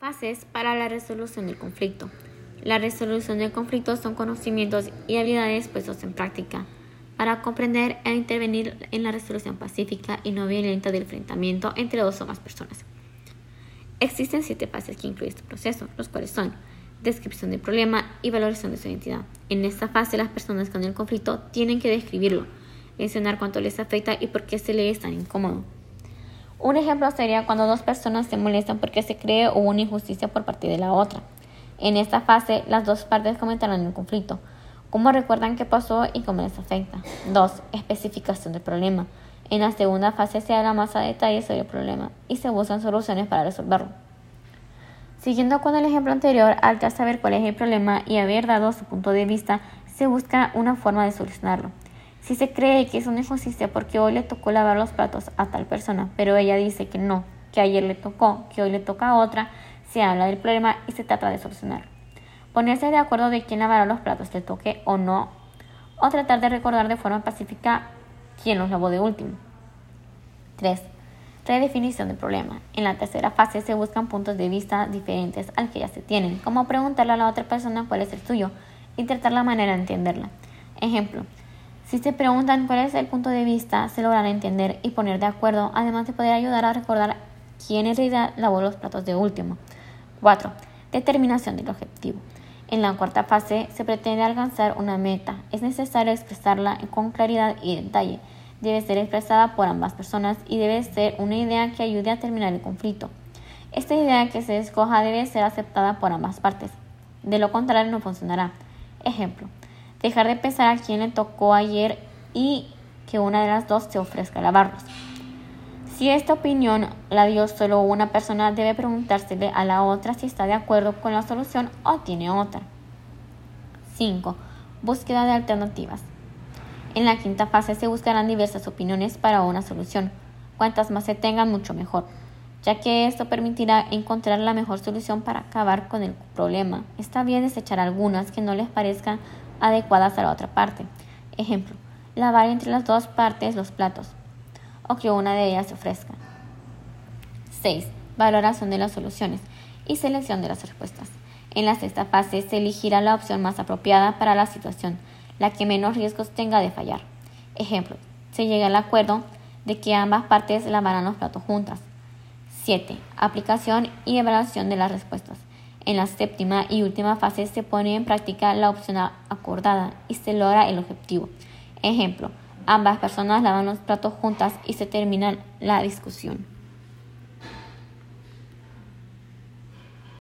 Fases para la resolución del conflicto. La resolución del conflicto son conocimientos y habilidades puestos en práctica para comprender e intervenir en la resolución pacífica y no violenta del enfrentamiento entre dos o más personas. Existen siete fases que incluyen este proceso, los cuales son descripción del problema y valoración de su identidad. En esta fase, las personas con el conflicto tienen que describirlo, mencionar cuánto les afecta y por qué se les es tan incómodo. Un ejemplo sería cuando dos personas se molestan porque se cree una injusticia por parte de la otra. En esta fase, las dos partes comentarán el conflicto, cómo recuerdan qué pasó y cómo les afecta. 2. Especificación del problema. En la segunda fase se habla más a detalle sobre el problema y se buscan soluciones para resolverlo. Siguiendo con el ejemplo anterior, al ya saber cuál es el problema y haber dado su punto de vista, se busca una forma de solucionarlo. Si se cree que es una injusticia porque hoy le tocó lavar los platos a tal persona, pero ella dice que no, que ayer le tocó, que hoy le toca a otra, se habla del problema y se trata de solucionar. Ponerse de acuerdo de quién lavará los platos, le toque o no, o tratar de recordar de forma pacífica quién los lavó de último. 3. Redefinición del problema. En la tercera fase se buscan puntos de vista diferentes al que ya se tienen, como preguntarle a la otra persona cuál es el suyo y tratar la manera de entenderla. Ejemplo, si se preguntan cuál es el punto de vista, se logrará entender y poner de acuerdo, además de poder ayudar a recordar quién en realidad lavó los platos de último. 4. Determinación del objetivo. En la cuarta fase se pretende alcanzar una meta. Es necesario expresarla con claridad y detalle. Debe ser expresada por ambas personas y debe ser una idea que ayude a terminar el conflicto. Esta idea que se escoja debe ser aceptada por ambas partes. De lo contrario no funcionará. Ejemplo dejar de pensar a quién le tocó ayer y que una de las dos se ofrezca a lavarlos. Si esta opinión la dio solo una persona, debe preguntársele a la otra si está de acuerdo con la solución o tiene otra. 5. Búsqueda de alternativas. En la quinta fase se buscarán diversas opiniones para una solución. Cuantas más se tengan, mucho mejor, ya que esto permitirá encontrar la mejor solución para acabar con el problema. Está bien desechar algunas que no les parezcan adecuadas a la otra parte. Ejemplo, lavar entre las dos partes los platos o que una de ellas se ofrezca. 6. Valoración de las soluciones y selección de las respuestas. En la sexta fase se elegirá la opción más apropiada para la situación, la que menos riesgos tenga de fallar. Ejemplo, se llega al acuerdo de que ambas partes lavarán los platos juntas. 7. Aplicación y evaluación de las respuestas. En la séptima y última fase se pone en práctica la opción acordada y se logra el objetivo. Ejemplo, ambas personas lavan los platos juntas y se termina la discusión.